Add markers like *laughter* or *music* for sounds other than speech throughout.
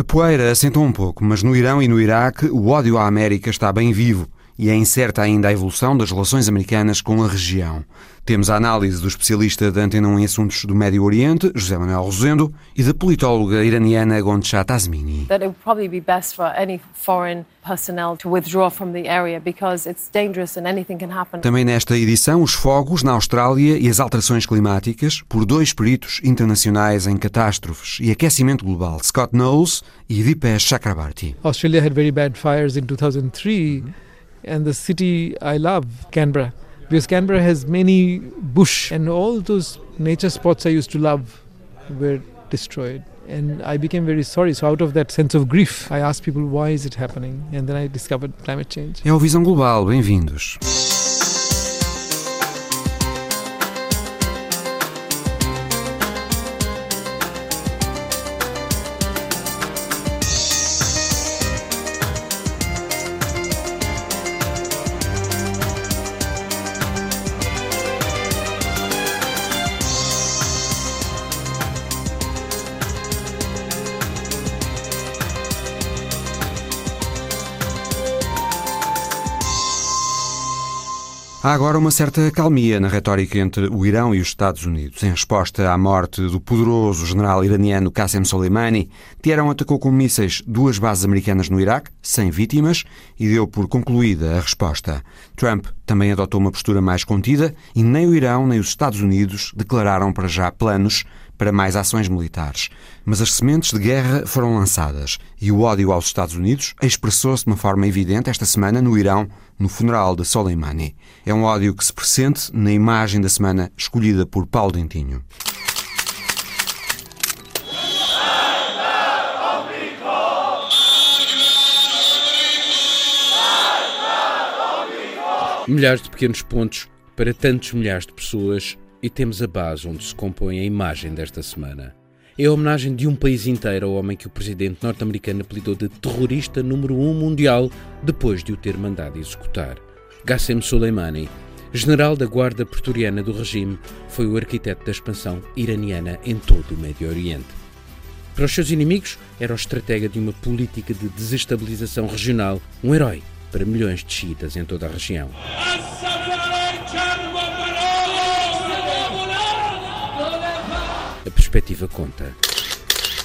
A poeira assentou um pouco, mas no Irão e no Iraque o ódio à América está bem vivo e é incerta ainda a evolução das relações americanas com a região. Temos a análise do especialista da Antena 1 em assuntos do Médio Oriente, José Manuel Rosendo, e da politóloga iraniana Gonchat Azmini. That it would probably be best for any foreign personnel to withdraw from the area because it's dangerous and anything can happen. Também nesta edição, os fogos na Austrália e as alterações climáticas por dois peritos internacionais em catástrofes e aquecimento global, Scott Knowles e Dipesh Chakrabarti. Australia had very bad fires in 2003 and the city I love, Canberra, because Canberra has many bush and all those nature spots I used to love were destroyed. And I became very sorry. So out of that sense of grief, I asked people, why is it happening? And then I discovered climate change. É Visão um Global, bem-vindos. Há agora uma certa calmia na retórica entre o Irão e os Estados Unidos. Em resposta à morte do poderoso general iraniano Qasem Soleimani, Teherão atacou com mísseis duas bases americanas no Iraque, sem vítimas, e deu por concluída a resposta. Trump também adotou uma postura mais contida e nem o Irão nem os Estados Unidos declararam para já planos para mais ações militares. Mas as sementes de guerra foram lançadas e o ódio aos Estados Unidos expressou-se de uma forma evidente esta semana no Irão, no funeral de Soleimani. É um ódio que se pressente na imagem da semana escolhida por Paulo Dentinho. Milhares de pequenos pontos para tantos milhares de pessoas e temos a base onde se compõe a imagem desta semana. É a homenagem de um país inteiro ao homem que o presidente norte-americano apelidou de terrorista número um mundial depois de o ter mandado executar. Qassem Soleimani, general da guarda pretoriana do regime, foi o arquiteto da expansão iraniana em todo o Médio Oriente. Para os seus inimigos, era o estratega de uma política de desestabilização regional, um herói para milhões de xiitas em toda a região. A perspectiva conta.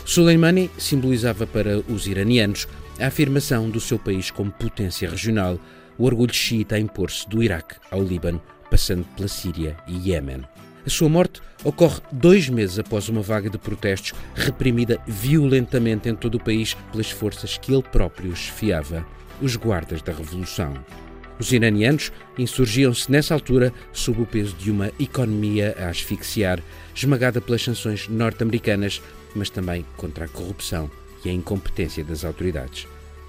Soleimani simbolizava para os iranianos a afirmação do seu país como potência regional, o orgulho xiita a impor-se do Iraque ao Líbano, passando pela Síria e Iémen. A sua morte ocorre dois meses após uma vaga de protestos reprimida violentamente em todo o país pelas forças que ele próprio esfiava, os guardas da Revolução. Os iranianos insurgiam-se nessa altura sob o peso de uma economia a asfixiar, esmagada pelas sanções norte-americanas, mas também contra a corrupção e a incompetência das autoridades.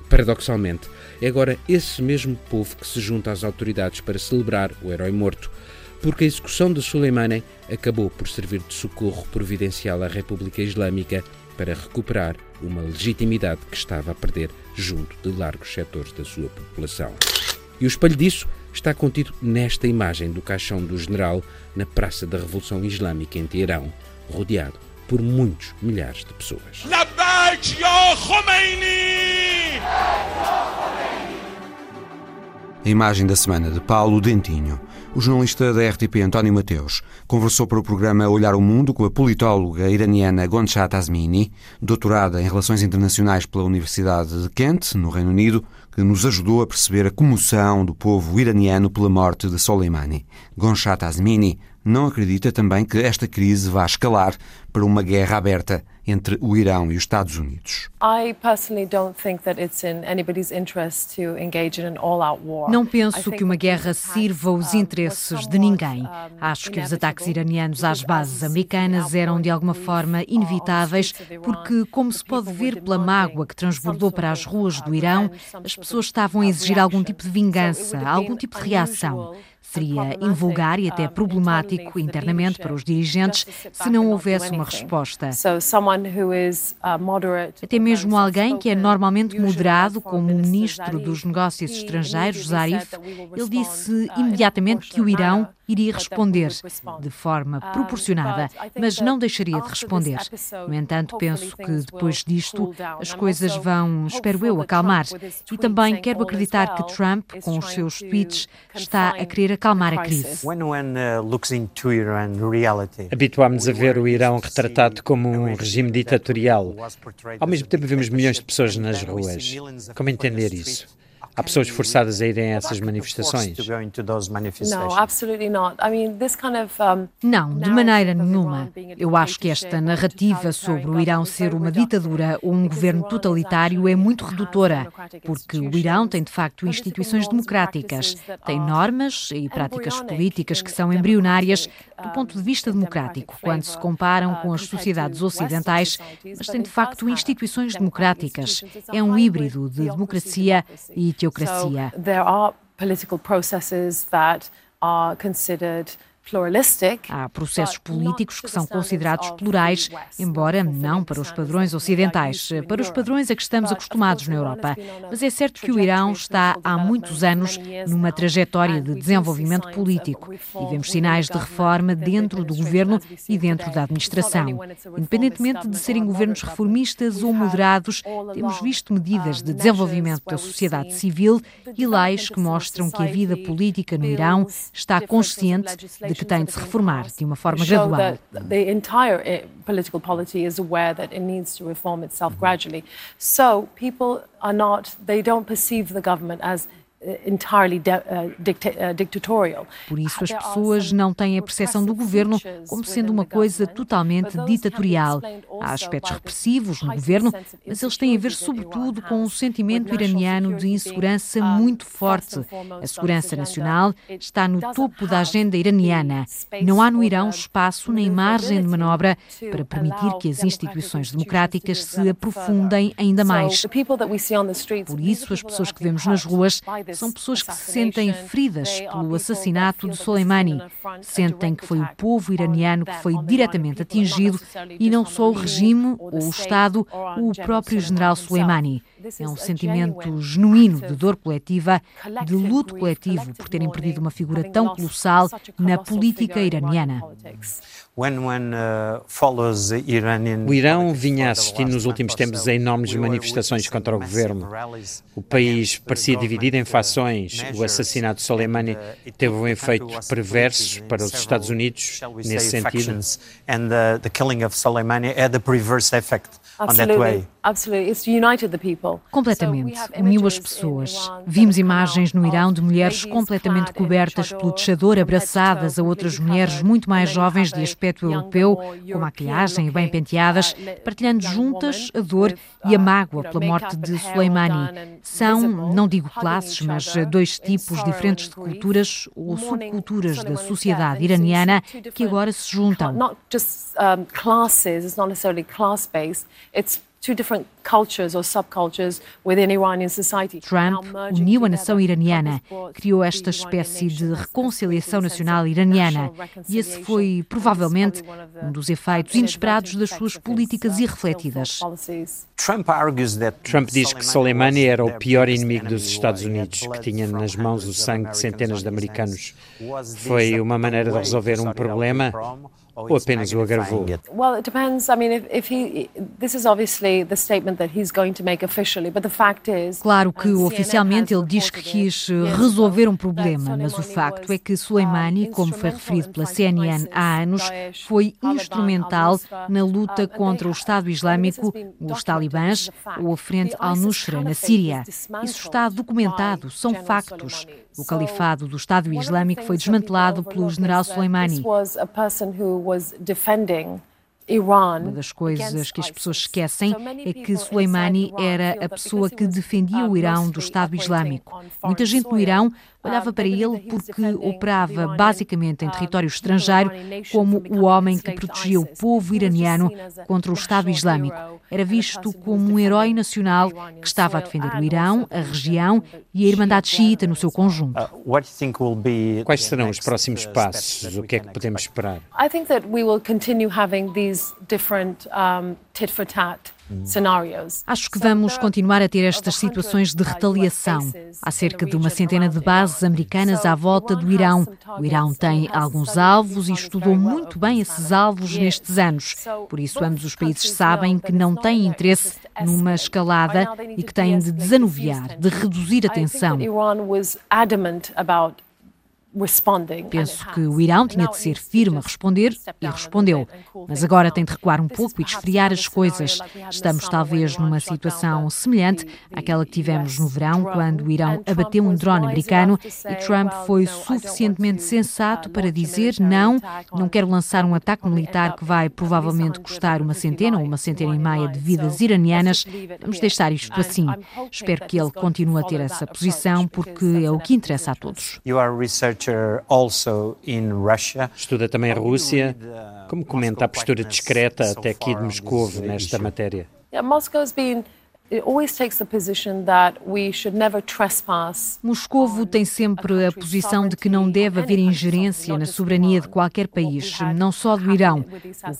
Paradoxalmente, é agora esse mesmo povo que se junta às autoridades para celebrar o herói morto, porque a execução de Soleimani acabou por servir de socorro providencial à República Islâmica para recuperar uma legitimidade que estava a perder junto de largos setores da sua população. E o espelho disso está contido nesta imagem do caixão do general na Praça da Revolução Islâmica em Teherão, rodeado por muitos milhares de pessoas. A imagem da semana de Paulo Dentinho. O jornalista da RTP António Mateus conversou para o programa Olhar o Mundo com a politóloga iraniana Gonchat Azmini, doutorada em Relações Internacionais pela Universidade de Kent, no Reino Unido, que nos ajudou a perceber a comoção do povo iraniano pela morte de Soleimani. Gonchat Azmini não acredita também que esta crise vá escalar para uma guerra aberta entre o Irão e os Estados Unidos. Não penso que uma guerra sirva os interesses de ninguém. Acho que os ataques iranianos às bases americanas eram de alguma forma inevitáveis, porque, como se pode ver pela mágoa que transbordou para as ruas do Irão, as pessoas estavam a exigir algum tipo de vingança, algum tipo de reação. Seria invulgar e até problemático internamente para os dirigentes se não houvesse uma resposta. Até mesmo alguém que é normalmente moderado, como o ministro dos Negócios Estrangeiros, Zarif, ele disse imediatamente que o Irão iria responder de forma proporcionada, mas não deixaria de responder. No entanto, penso que depois disto as coisas vão, espero eu, acalmar. E também quero acreditar que Trump, com os seus tweets, está a querer acalmar a crise. Habituámos a ver o Irão retratado como um regime ditatorial. Ao mesmo tempo, vemos milhões de pessoas nas ruas. Como entender isso? Há pessoas forçadas a irem a essas manifestações? Não, de maneira nenhuma. Eu acho que esta narrativa sobre o Irão ser uma ditadura ou um governo totalitário é muito redutora, porque o Irão tem de facto instituições democráticas, tem normas e práticas políticas que são embrionárias do ponto de vista democrático, quando se comparam com as sociedades ocidentais, mas tem de facto instituições democráticas. É um híbrido de democracia e So there are political processes that are considered Há processos políticos que são considerados plurais, embora não para os padrões ocidentais, para os padrões a que estamos acostumados na Europa. Mas é certo que o Irão está há muitos anos numa trajetória de desenvolvimento político e vemos sinais de reforma dentro do governo e dentro da administração. Independentemente de serem governos reformistas ou moderados, temos visto medidas de desenvolvimento da sociedade civil e leis que mostram que a vida política no Irão está consciente de que tem de se reformar de uma forma gradual. Eh, political polity is aware that it needs to reform itself gradually. So people are not, they don't perceive the government as Entirely uh, uh, dictatorial. Por isso, as pessoas não têm a percepção do governo como sendo uma coisa totalmente ditatorial. Há aspectos repressivos no governo, mas eles têm a ver, sobretudo, com um sentimento iraniano de insegurança muito forte. A segurança nacional está no topo da agenda iraniana. Não há no Irão espaço nem margem de manobra para permitir que as instituições democráticas se aprofundem ainda mais. Por isso, as pessoas que vemos nas ruas são pessoas que se sentem feridas pelo assassinato de Soleimani. Sentem que foi o povo iraniano que foi diretamente atingido e não só o regime ou o Estado ou o próprio general Soleimani. É um sentimento genuíno de dor coletiva, de luto coletivo por terem perdido uma figura tão colossal na política iraniana. Uh, o Irão vinha assistindo nos últimos tempos a enormes manifestações contra o governo. O país parecia dividido em fações. O assassinato de Soleimani teve um efeito perverso para os Estados Unidos nesse sentido. And the killing of Soleimani had a perverse effect on that way. Completamente. Uniu as pessoas. Vimos imagens no Irão de mulheres completamente cobertas pelo deixador, abraçadas a outras mulheres muito mais jovens de aspecto europeu, com maquilhagem e bem penteadas, partilhando juntas a dor e a mágoa pela morte de Soleimani. São, não digo classes, mas dois tipos diferentes de culturas ou subculturas da sociedade iraniana que agora se juntam. Trump uniu a nação iraniana, criou esta espécie de reconciliação nacional iraniana. E esse foi provavelmente um dos efeitos inesperados das suas políticas irrefletidas. Trump diz que Soleimani era o pior inimigo dos Estados Unidos, que tinha nas mãos o sangue de centenas de americanos. Foi uma maneira de resolver um problema ou apenas o agravou? Well, it depends. I mean, if, if he, this is obviously the statement that he's going to make officially, but the fact is. Claro que oficialmente ele diz que quis eh, resolver um problema, mas o facto é que Soleimani, como foi referido pela CNN há anos, foi instrumental na luta contra o Estado Islâmico, os talibãs ou a Frente al-Nusra na Síria. Isso está documentado, são factos. O califado do Estado Islâmico foi desmantelado pelo general Soleimani. Uma das coisas que as pessoas esquecem é que Soleimani era a pessoa que defendia o Irão do Estado Islâmico. Muita gente no Irão olhava para ele porque operava basicamente em território estrangeiro como o homem que protegia o povo iraniano contra o Estado Islâmico. Era visto como um herói nacional que estava a defender o Irão, a região e a Irmandade Xiita no seu conjunto. Uh, Quais serão os próximos passos? O que é que podemos esperar? I think that we will continue having these different um, tit for tat Acho que vamos continuar a ter estas situações de retaliação. Há cerca de uma centena de bases americanas à volta do Irão. O Irão tem alguns alvos e estudou muito bem esses alvos nestes anos. Por isso, ambos os países sabem que não têm interesse numa escalada e que têm de desanuviar, de reduzir a tensão. Penso que o Irão tinha de ser firme a responder e respondeu. Mas agora tem de recuar um pouco e desfriar as coisas. Estamos talvez numa situação semelhante àquela que tivemos no verão, quando o Irão abateu um drone americano e Trump foi suficientemente sensato para dizer não, não quero lançar um ataque militar que vai provavelmente custar uma centena ou uma centena e meia de vidas iranianas. Vamos deixar isto assim. Espero que ele continue a ter essa posição porque é o que interessa a todos. Estuda também a Rússia. Como comenta a postura discreta até aqui de Moscou nesta matéria? Moscou tem Moscovo tem sempre a posição de que não deve haver ingerência na soberania de qualquer país, não só do Irão.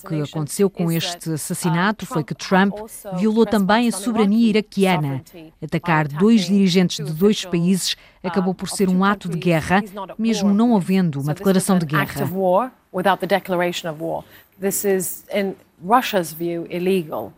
O que aconteceu com este assassinato foi que Trump violou também a soberania iraquiana. Atacar dois dirigentes de dois países acabou por ser um ato de guerra, mesmo não havendo uma declaração de guerra.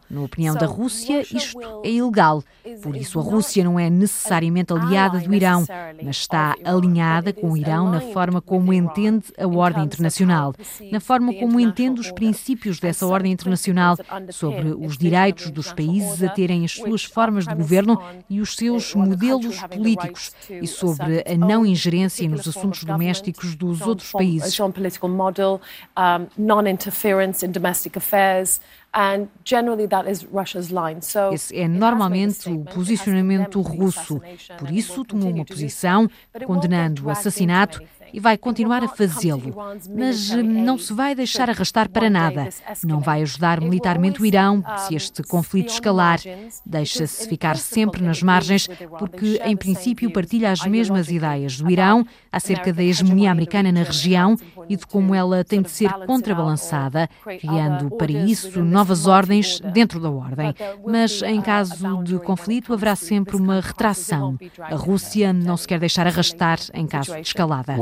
Na opinião da Rússia, isto é ilegal. Por isso, a Rússia não é necessariamente aliada do Irão, mas está alinhada com o Irão na forma como entende a ordem internacional, na forma como entende os princípios dessa ordem internacional sobre os direitos dos países a terem as suas formas de governo e os seus modelos políticos e sobre a não ingerência nos assuntos domésticos dos outros países. Esse é normalmente o posicionamento russo. Por isso, tomou uma posição condenando o assassinato e vai continuar a fazê-lo. Mas não se vai deixar arrastar para nada. Não vai ajudar militarmente o Irão se este conflito escalar. Deixa-se ficar sempre nas margens, porque, em princípio, partilha as mesmas ideias do Irão acerca da hegemonia americana na região e de como ela tem de ser contrabalançada, criando para isso novas ordens dentro da ordem. Mas, em caso de conflito, haverá sempre uma retração. A Rússia não se quer deixar arrastar em caso de escalada.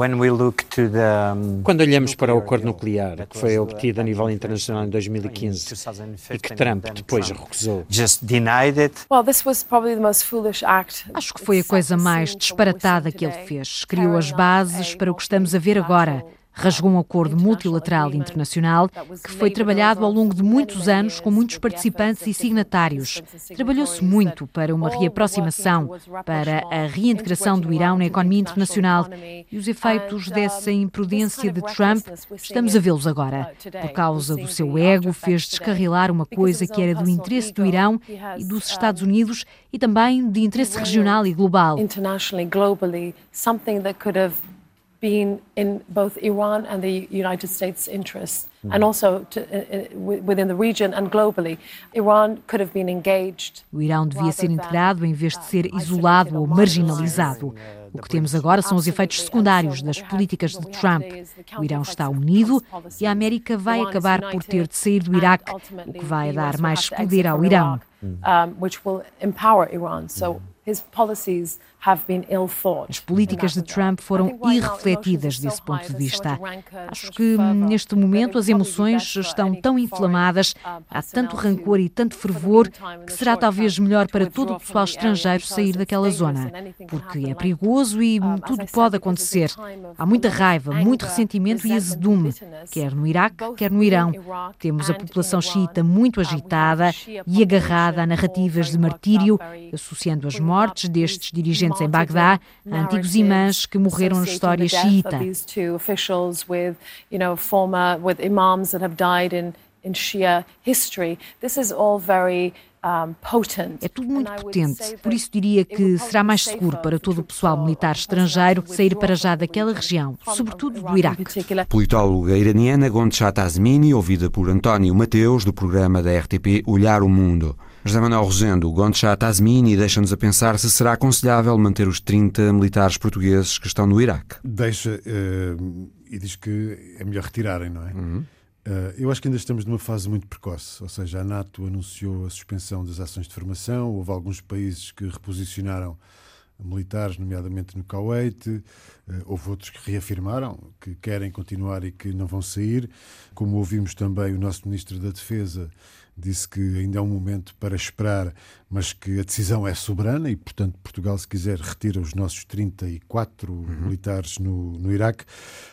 Quando olhamos para o acordo nuclear que foi obtido a nível internacional em 2015 e que Trump depois recusou. Acho que foi a coisa mais disparatada que ele fez. Criou as bases para o que estamos a ver agora rasgou um acordo multilateral internacional que foi trabalhado ao longo de muitos anos com muitos participantes e signatários. Trabalhou-se muito para uma reaproximação, para a reintegração do Irão na economia internacional e os efeitos dessa imprudência de Trump estamos a vê-los agora. Por causa do seu ego, fez descarrilar uma coisa que era do interesse do Irão e dos Estados Unidos e também de interesse regional e global been in both Iran and the United States' interests, mm. and also to, uh, within the region and globally. Iran could have been engaged. O Irão devia ser integrado em vez de ser isolado ou marginalizado. O que temos agora são os efeitos secundários das políticas de Trump. O Irão está unido e a América vai acabar por ter de sair do Iraque, o que vai dar mais poder ao Irão. which as políticas de Trump foram irrefletidas desse ponto de vista. Acho que neste momento as emoções estão tão inflamadas, há tanto rancor e tanto fervor, que será talvez melhor para todo o pessoal estrangeiro sair daquela zona, porque é perigoso e tudo pode acontecer. Há muita raiva, muito ressentimento e azedume, quer no Iraque, quer no Irão. Temos a população xiita muito agitada e agarrada a narrativas de martírio, associando as mortes destes dirigentes em Bagdá, antigos imãs que morreram na história xiita. in Shia history. This is all very é tudo muito potente, por isso diria que será mais seguro para todo o pessoal militar estrangeiro sair para já daquela região, sobretudo do Iraque. Politóloga iraniana Gondchat Azmini, ouvida por António Mateus, do programa da RTP Olhar o Mundo. José Manuel Rosendo, Gondchat Azmini deixa-nos a pensar se será aconselhável manter os 30 militares portugueses que estão no Iraque. Deixa, uh, e diz que é melhor retirarem, não é? Uhum. Uh, eu acho que ainda estamos numa fase muito precoce, ou seja, a NATO anunciou a suspensão das ações de formação, houve alguns países que reposicionaram militares, nomeadamente no Kuwait, uh, houve outros que reafirmaram que querem continuar e que não vão sair. Como ouvimos também o nosso Ministro da Defesa disse que ainda é um momento para esperar, mas que a decisão é soberana e, portanto, Portugal, se quiser, retira os nossos 34 uhum. militares no, no Iraque.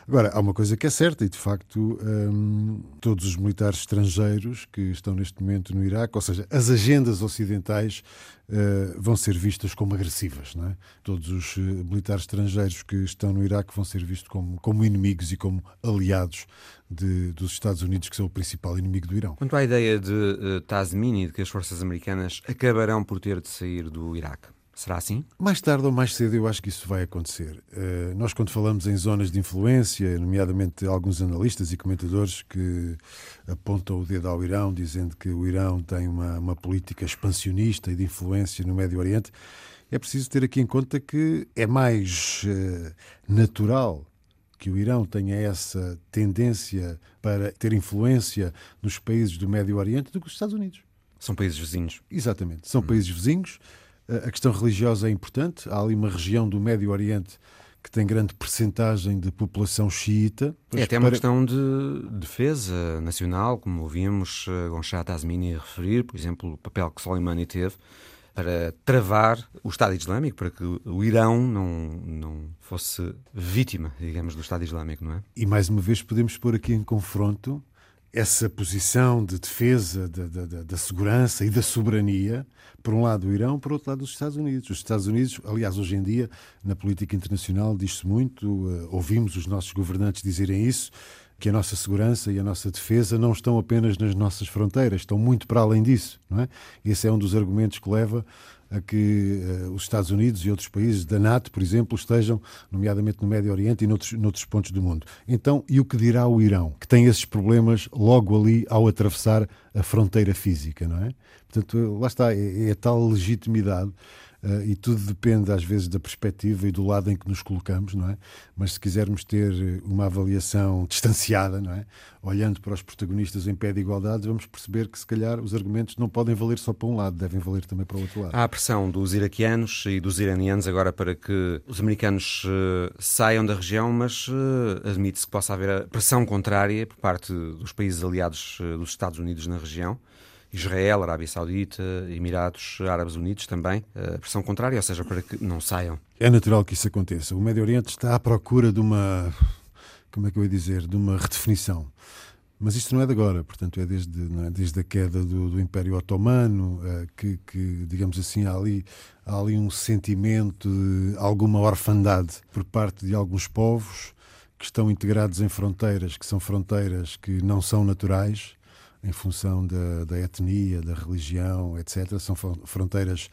Agora, há uma coisa que é certa, e de facto, hum, todos os militares estrangeiros que estão neste momento no Iraque, ou seja, as agendas ocidentais, uh, vão ser vistas como agressivas. Não é? Todos os uh, militares estrangeiros que estão no Iraque vão ser vistos como, como inimigos e como aliados de, dos Estados Unidos, que são o principal inimigo do Irão. Quanto à ideia de uh, Tazmini, de que as forças americanas acabarão por ter de sair do Iraque, Será assim? Mais tarde ou mais cedo eu acho que isso vai acontecer. Uh, nós, quando falamos em zonas de influência, nomeadamente alguns analistas e comentadores que apontam o dedo ao Irão, dizendo que o Irão tem uma, uma política expansionista e de influência no Médio Oriente, é preciso ter aqui em conta que é mais uh, natural que o Irão tenha essa tendência para ter influência nos países do Médio Oriente do que os Estados Unidos. São países vizinhos. Exatamente, são hum. países vizinhos. A questão religiosa é importante. Há ali uma região do Médio Oriente que tem grande percentagem de população xiita. É até uma para... questão de defesa nacional, como ouvimos eh, Gonçalo Azmini referir, por exemplo, o papel que Soleimani teve para travar o Estado Islâmico, para que o Irão não, não fosse vítima, digamos, do Estado Islâmico, não é? E mais uma vez podemos pôr aqui em confronto essa posição de defesa da, da, da, segurança e da soberania, por um lado o Irão, por outro lado os Estados Unidos. Os Estados Unidos, aliás, hoje em dia, na política internacional, diz-se muito, uh, ouvimos os nossos governantes dizerem isso, que a nossa segurança e a nossa defesa não estão apenas nas nossas fronteiras, estão muito para além disso. Não é? Esse é um dos argumentos que leva a que uh, os Estados Unidos e outros países da NATO, por exemplo, estejam, nomeadamente no Médio Oriente e noutros, noutros pontos do mundo. Então, e o que dirá o Irão, que tem esses problemas logo ali ao atravessar a fronteira física, não é? Portanto, lá está, é, é tal legitimidade Uh, e tudo depende às vezes da perspectiva e do lado em que nos colocamos, não é? Mas se quisermos ter uma avaliação *laughs* distanciada, não é? Olhando para os protagonistas em pé de igualdade, vamos perceber que se calhar os argumentos não podem valer só para um lado, devem valer também para o outro lado. Há a pressão dos iraquianos e dos iranianos agora para que os americanos uh, saiam da região, mas uh, admite-se que possa haver pressão contrária por parte dos países aliados dos Estados Unidos na região. Israel, Arábia Saudita, Emirados Árabes Unidos também, a pressão contrária, ou seja, para que não saiam. É natural que isso aconteça. O Médio Oriente está à procura de uma, como é que eu ia dizer, de uma redefinição. Mas isto não é de agora, portanto, é desde, é? desde a queda do, do Império Otomano é, que, que, digamos assim, há ali, há ali um sentimento de alguma orfandade por parte de alguns povos que estão integrados em fronteiras que são fronteiras que não são naturais em função da, da etnia, da religião, etc. São fronteiras,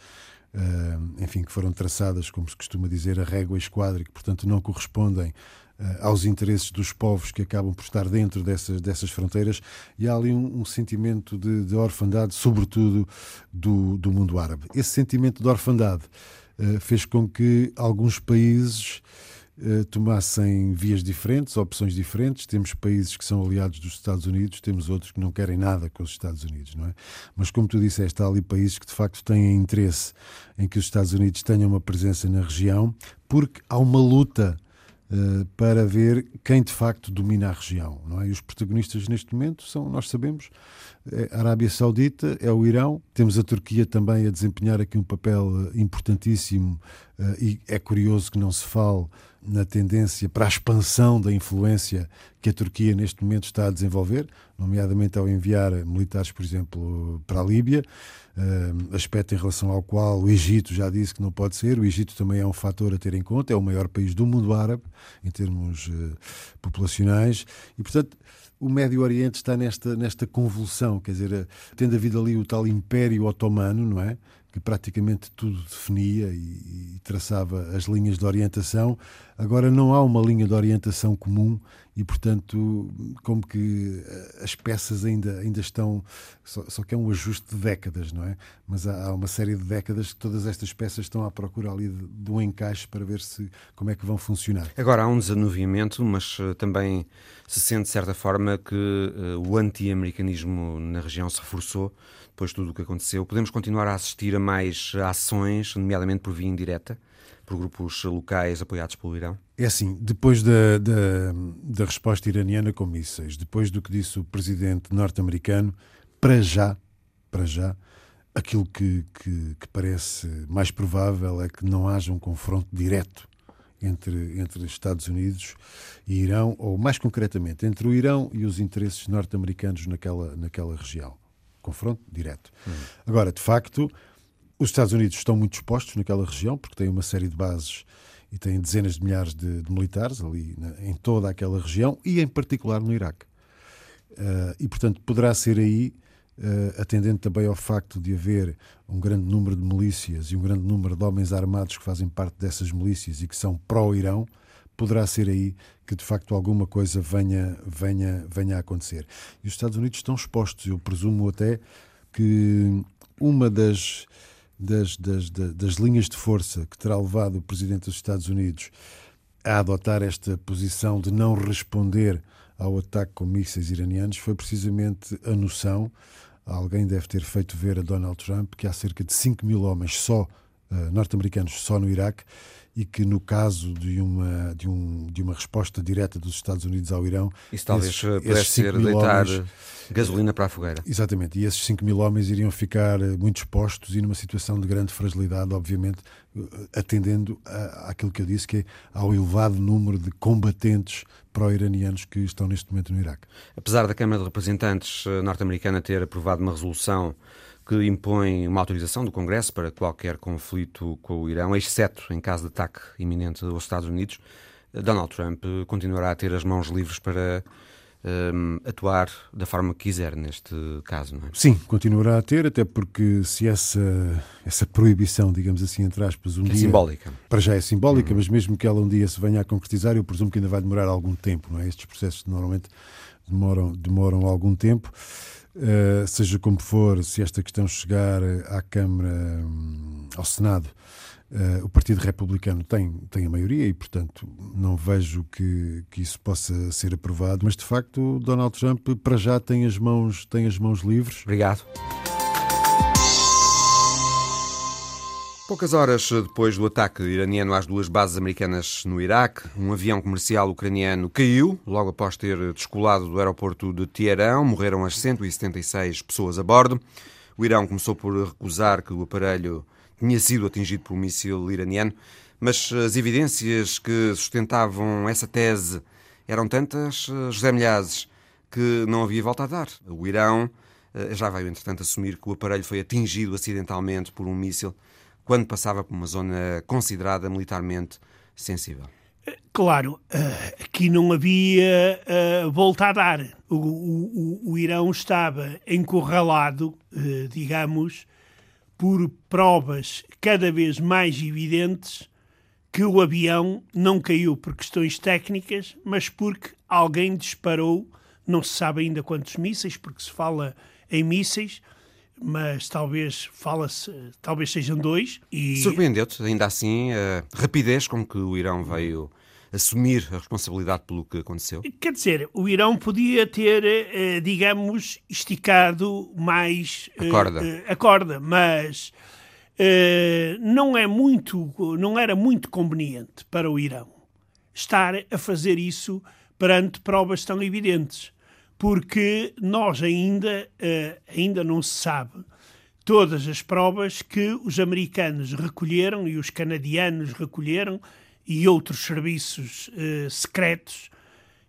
uh, enfim, que foram traçadas, como se costuma dizer, a régua e esquadra, que, portanto, não correspondem uh, aos interesses dos povos que acabam por estar dentro dessas, dessas fronteiras. E há ali um, um sentimento de, de, orfandade, sobretudo do, do mundo árabe. Esse sentimento de orfandade uh, fez com que alguns países tomassem vias diferentes, opções diferentes. Temos países que são aliados dos Estados Unidos, temos outros que não querem nada com os Estados Unidos, não é? Mas como tu disseste, há ali países que de facto têm interesse em que os Estados Unidos tenham uma presença na região, porque há uma luta uh, para ver quem de facto domina a região, não é? E os protagonistas neste momento são, nós sabemos, é a Arábia Saudita, é o Irão, temos a Turquia também a desempenhar aqui um papel eh, importantíssimo uh, e é curioso que não se fale na tendência para a expansão da influência que a Turquia neste momento está a desenvolver, nomeadamente ao enviar militares, por exemplo, para a Líbia, aspecto em relação ao qual o Egito já disse que não pode ser. O Egito também é um fator a ter em conta, é o maior país do mundo árabe em termos populacionais. E, portanto, o Médio Oriente está nesta, nesta convulsão, quer dizer, tendo havido ali o tal Império Otomano, não é? que praticamente tudo definia e, e, traçava as linhas de orientação. Agora não há uma linha de orientação comum e, portanto, como que eh, as peças ainda, ainda estão. Só, só que é um ajuste de décadas, não é? Mas há, há, uma série de décadas que todas estas peças estão à procura ali de, de, um encaixe para ver se como é que vão funcionar. Agora há um desanuviamento, mas uh, também se sente de certa forma que uh, o anti-americanismo na região se reforçou depois de tudo o que aconteceu. Podemos continuar a assistir a mais ações, nomeadamente por via indireta? por grupos locais apoiados pelo Irão? É assim, depois da, da, da resposta iraniana com mísseis, depois do que disse o presidente norte-americano, para já, para já, aquilo que, que, que, parece mais provável é que não haja um confronto direto entre, entre Estados Unidos e Irão, ou mais concretamente, entre o Irão e os interesses norte-americanos naquela, naquela região. Confronto direto. Hum. Agora, de facto, os Estados Unidos estão muito expostos naquela região, porque têm uma série de bases e têm dezenas de milhares de, de militares ali na, em toda aquela região e, em particular, no Iraque. Uh, e, portanto, poderá ser aí, uh, atendendo também ao facto de haver um grande número de milícias e um grande número de homens armados que fazem parte dessas milícias e que são pró-Irão, poderá ser aí que de facto alguma coisa venha, venha, venha a acontecer. E os Estados Unidos estão expostos, eu presumo até que uma das das, das, das linhas de força que terá levado o presidente dos Estados Unidos a adotar esta posição de não responder ao ataque com mísseis iranianos foi precisamente a noção, alguém deve ter feito ver a Donald Trump, que há cerca de 5 mil homens só, uh, norte-americanos só no Iraque, e que no caso de uma, de, um, de uma resposta direta dos Estados Unidos ao Irão... Isso talvez esses, pudesse esses ser deitar homens, gasolina para a fogueira. Exatamente, e esses 5 mil homens iriam ficar eh, muito expostos e numa situação de grande fragilidade, obviamente, eh, atendendo à, àquilo que eu disse, que é ao elevado número de combatentes pró-iranianos que estão neste momento no Iraque. Apesar da Câmara de Representantes eh, norte-americana ter aprovado uma resolução que impõe uma autorização do Congresso para qualquer conflito com o Irão, exceto em caso de ataque iminente aos Estados Unidos, Donald Trump continuará a ter as mãos livres para um, atuar da forma que quiser neste caso, não é? Sim, continuará a ter, até porque se essa, essa proibição, digamos assim, entre aspas, um é dia. simbólica. Para já é simbólica, uhum. mas mesmo que ela um dia se venha a concretizar, eu presumo que ainda vai demorar algum tempo, não é? Estes processos normalmente demoram, demoram algum tempo. Uh, seja como for, se esta questão chegar à Câmara, um, ao Senado, uh, o Partido Republicano tem, tem a maioria e, portanto, não vejo que, que isso possa ser aprovado. Mas, de facto, Donald Trump, para já, tem as mãos, tem as mãos livres. Obrigado. Poucas horas depois do ataque iraniano às duas bases americanas no Iraque, um avião comercial ucraniano caiu, logo após ter descolado do aeroporto de Teherão. Morreram as 176 pessoas a bordo. O Irão começou por recusar que o aparelho tinha sido atingido por um míssil iraniano, mas as evidências que sustentavam essa tese eram tantas, José Milhazes, que não havia volta a dar. O Irão eh, já veio, entretanto, assumir que o aparelho foi atingido acidentalmente por um míssil quando passava por uma zona considerada militarmente sensível. Claro, eh, aqui não havia volta a dar. O, o, o Irão estava encurralado, digamos, por provas cada vez mais evidentes que o avião não caiu por questões técnicas, mas porque alguém disparou, não se sabe ainda quantos mísseis, porque se fala em mísseis, mas talvez fala-se, talvez sejam dois. E... Surpreendeu-te, ainda assim, a rapidez com que o Irão veio assumir a responsabilidade pelo que aconteceu? Quer dizer, o Irão podia ter, eh, digamos, esticado mais a corda, eh, a corda mas eh, não é muito, não era muito conveniente para o Irão estar a fazer isso perante provas tão evidentes porque nós ainda, ainda não se sabe todas as provas que os americanos recolheram e os canadianos recolheram e outros serviços uh, secretos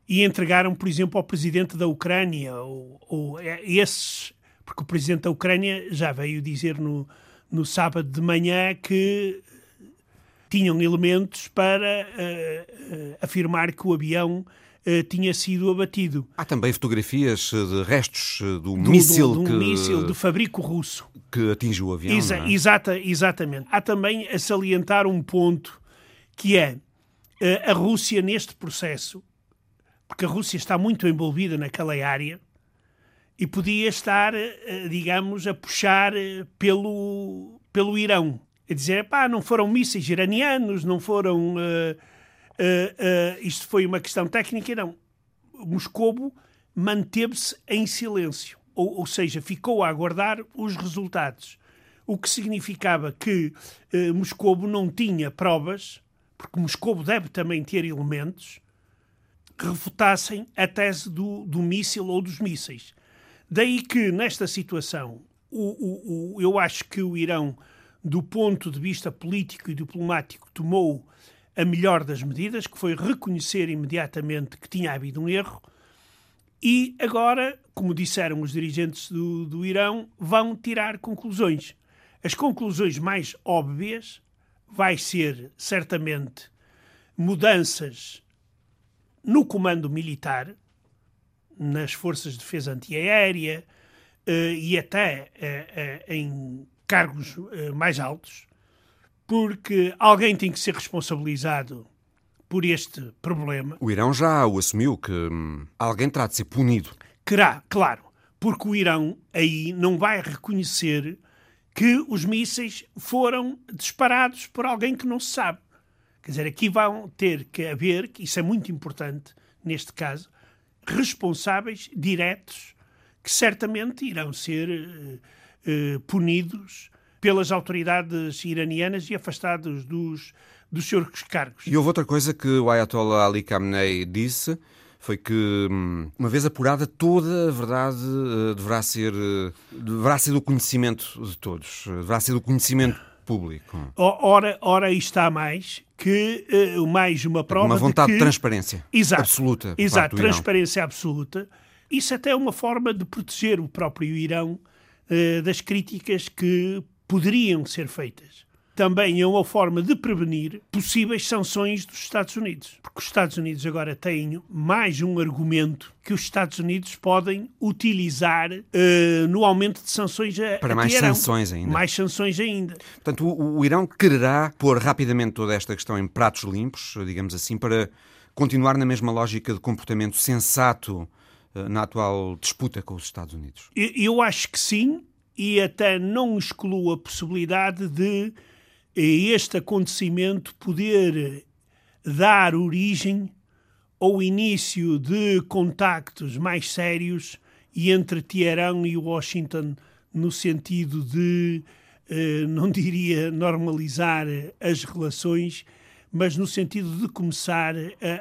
e entregaram, por exemplo, ao presidente da Ucrânia, ou, ou eh, esses, porque o presidente da Ucrânia já veio dizer no, no sábado de manhã que tinham elementos para uh, uh, afirmar que o avião uh, tinha sido abatido. Há também fotografias eh, de restos eh, do, do míssil do, do, que... míssil de fabrico russo. Que atingiu o avião, Exa é? exata, Exatamente. Há também a salientar um ponto que é a Rússia, neste processo, porque a Rússia está muito envolvida naquela área e podia estar, eh, digamos, a puxar eh, pelo, pelo Irão. A dizer, pá, não foram mísseis iranianos, não foram. Uh, uh, uh, isto foi uma questão técnica, não. Moscovo manteve-se em silêncio, ou, ou, seja, ficou a aguardar os resultados. O que significava que Moscovo não tinha provas, porque Moscovo deve também ter elementos, que refutassem a tese do, do míssil ou dos mísseis. Daí que, nesta situação, o, o, o, eu acho que o Irão, do ponto de vista político e diplomático, tomou a melhor das medidas, que foi reconhecer imediatamente que tinha havido um erro, e agora, como disseram os dirigentes do, do Irão, vão tirar conclusões. As conclusões mais óbvias vai ser, certamente, mudanças no comando militar, nas forças de defesa antiaérea uh, e até uh, uh, em cargos mais altos, porque alguém tem que ser responsabilizado por este problema. O Irão já o assumiu que hum, alguém terá de ser punido. Querá, claro, porque o Irão aí não vai reconhecer que os mísseis foram disparados por alguém que não se sabe. Quer dizer, aqui vão ter que haver, que isso é muito importante neste caso, responsáveis diretos que certamente irão ser uh, uh, punidos pelas autoridades iranianas e afastados dos, dos seus cargos. E houve outra coisa que o Ayatollah Ali Khamenei disse, foi que, hum, uma vez apurada, toda a verdade uh, deverá ser, uh, deverá ser do conhecimento de todos, deverá ser do conhecimento público. Ora, ora está mais que uh, mais uma prova uma vontade de, que... de transparência exato, absoluta. Exato, transparência absoluta. Isso até é uma forma de proteger o próprio Irão das críticas que poderiam ser feitas também é uma forma de prevenir possíveis sanções dos Estados Unidos. Porque os Estados Unidos agora têm mais um argumento que os Estados Unidos podem utilizar uh, no aumento de sanções a, Para a mais Teherão. sanções ainda. Mais sanções ainda. Portanto, o, o Irão quererá pôr rapidamente toda esta questão em pratos limpos, digamos assim, para continuar na mesma lógica de comportamento sensato uh, na atual disputa com os Estados Unidos? Eu, eu acho que sim, e até não excluo a possibilidade de este acontecimento poder dar origem ao início de contactos mais sérios e entre Teherão e Washington no sentido de, eh, não diria normalizar as relações, mas no sentido de começar